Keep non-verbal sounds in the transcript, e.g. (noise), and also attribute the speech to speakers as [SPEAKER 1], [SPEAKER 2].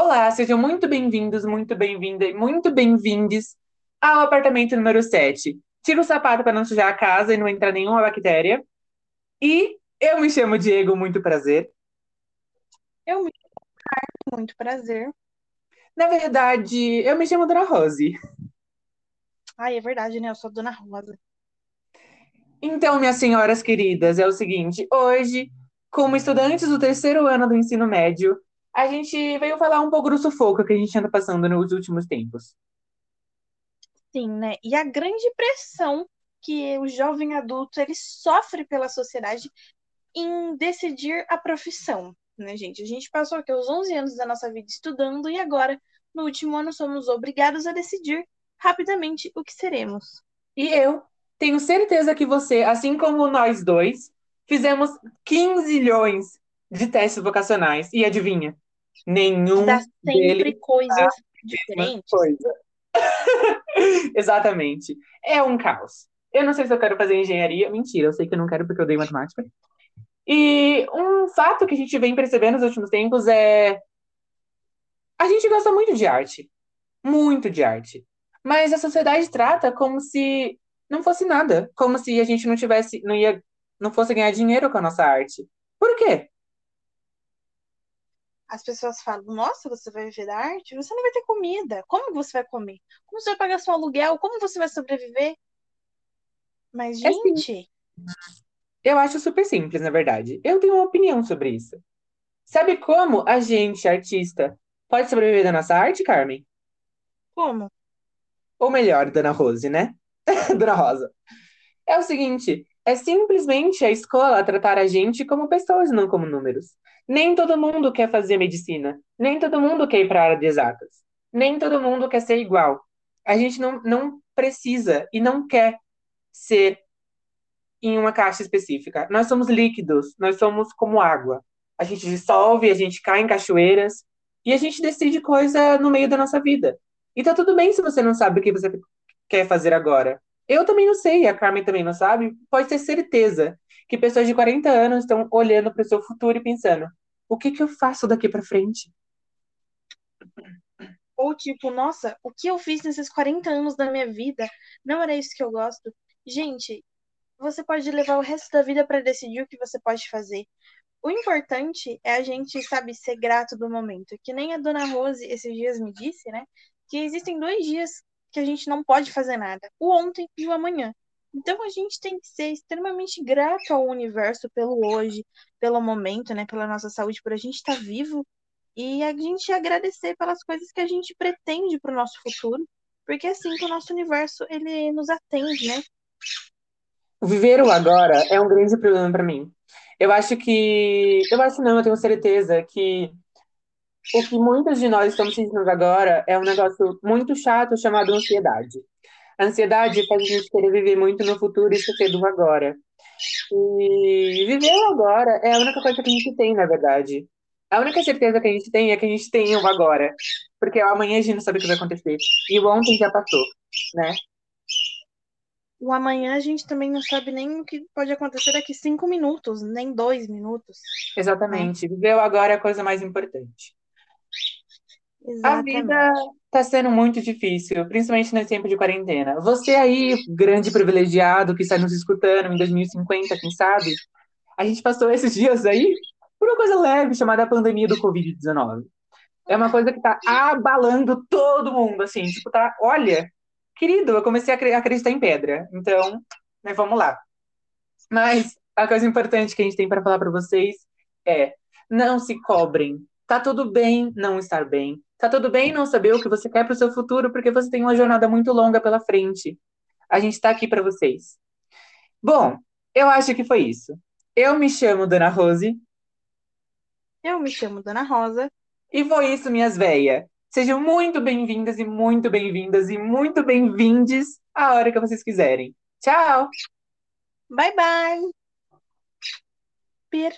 [SPEAKER 1] Olá, sejam muito bem-vindos, muito bem-vinda e muito bem-vindes ao apartamento número 7. Tira o sapato para não sujar a casa e não entrar nenhuma bactéria. E eu me chamo Diego, muito prazer.
[SPEAKER 2] Eu me chamo muito prazer.
[SPEAKER 1] Na verdade, eu me chamo Dona Rose.
[SPEAKER 2] Ai, é verdade, né? Eu sou Dona Rosa.
[SPEAKER 1] Então, minhas senhoras queridas, é o seguinte: hoje, como estudantes do terceiro ano do ensino médio, a gente veio falar um pouco do sufoco que a gente anda passando nos últimos tempos.
[SPEAKER 2] Sim, né? E a grande pressão que o jovem adulto ele sofre pela sociedade em decidir a profissão, né, gente? A gente passou aqui os 11 anos da nossa vida estudando e agora, no último ano, somos obrigados a decidir rapidamente o que seremos.
[SPEAKER 1] E eu tenho certeza que você, assim como nós dois, fizemos 15 milhões de testes vocacionais. E adivinha? Nenhum
[SPEAKER 2] Dá sempre coisas diferentes.
[SPEAKER 1] coisa. (laughs) Exatamente. É um caos. Eu não sei se eu quero fazer engenharia. Mentira, eu sei que eu não quero porque eu odeio matemática. E um fato que a gente vem percebendo nos últimos tempos é. A gente gosta muito de arte. Muito de arte. Mas a sociedade trata como se não fosse nada. Como se a gente não tivesse. Não, ia, não fosse ganhar dinheiro com a nossa arte. Por quê?
[SPEAKER 2] As pessoas falam: Nossa, você vai viver da arte? Você não vai ter comida. Como você vai comer? Como você vai pagar seu aluguel? Como você vai sobreviver? Mas,
[SPEAKER 1] É sim.
[SPEAKER 2] gente,
[SPEAKER 1] Eu acho super simples, na verdade. Eu tenho uma opinião sobre isso. Sabe como a gente, artista, pode sobreviver da nossa arte, Carmen?
[SPEAKER 2] como?
[SPEAKER 1] Ou melhor, Dona Rose, né? (laughs) Dona Rosa. É o seguinte, é simplesmente a escola tratar a gente como pessoas, não como números. Nem todo mundo quer fazer medicina, nem todo mundo quer ir para a área de exatas, nem todo mundo quer ser igual. A gente não, não precisa e não quer ser em uma caixa específica. Nós somos líquidos, nós somos como água. A gente dissolve, a gente cai em cachoeiras e a gente decide coisa no meio da nossa vida. E tá tudo bem se você não sabe o que você quer fazer agora. Eu também não sei, a Carmen também não sabe. Pode ter certeza que pessoas de 40 anos estão olhando para o seu futuro e pensando: o que que eu faço daqui para frente?
[SPEAKER 2] Ou tipo, nossa, o que eu fiz nesses 40 anos da minha vida? Não era isso que eu gosto. Gente, você pode levar o resto da vida para decidir o que você pode fazer. O importante é a gente, sabe, ser grato do momento. Que nem a dona Rose esses dias me disse, né? Que existem dois dias que a gente não pode fazer nada: o ontem e o amanhã. Então a gente tem que ser extremamente grato ao universo pelo hoje, pelo momento, né? Pela nossa saúde, por a gente estar vivo e a gente agradecer pelas coisas que a gente pretende para o nosso futuro, porque é assim que o nosso universo ele nos atende, né?
[SPEAKER 1] Viver o agora é um grande problema para mim. Eu acho que. Eu acho não, eu tenho certeza que o que muitos de nós estamos sentindo agora é um negócio muito chato chamado ansiedade. A ansiedade faz a gente querer viver muito no futuro e esquecer do agora. E viver o agora é a única coisa que a gente tem, na verdade. A única certeza que a gente tem é que a gente tem o agora. Porque amanhã a gente não sabe o que vai acontecer. E o ontem já passou, né?
[SPEAKER 2] O amanhã a gente também não sabe nem o que pode acontecer daqui cinco minutos, nem dois minutos. né?
[SPEAKER 1] Exatamente. Viver o agora é a coisa mais importante. A vida
[SPEAKER 2] Exatamente.
[SPEAKER 1] tá sendo muito difícil, principalmente nesse tempo de quarentena. Você aí, grande privilegiado que está nos escutando em 2050, quem sabe? A gente passou esses (laughs) dias aí por uma coisa leve chamada pandemia do Covid-19. É uma coisa que tá abalando todo mundo, assim, tipo, tá, olha, querido, eu comecei a acreditar em pedra. Então, né, vamos lá. Mas a coisa importante que a gente tem para falar para vocês é: não se cobrem. Tá tudo bem não estar bem. Tá tudo bem não saber o que você quer para o seu futuro, porque você tem uma jornada muito longa pela frente. A gente está aqui para vocês. Bom, eu acho que foi isso. Eu me chamo Dona Rose
[SPEAKER 2] Eu me chamo Dona Rosa.
[SPEAKER 1] e foi isso, minhas véias. Sejam muito bem-vindas e muito bem-vindas e muito bem-vindes a hora que vocês quiserem. Tchau!
[SPEAKER 2] Bye bye. Pir.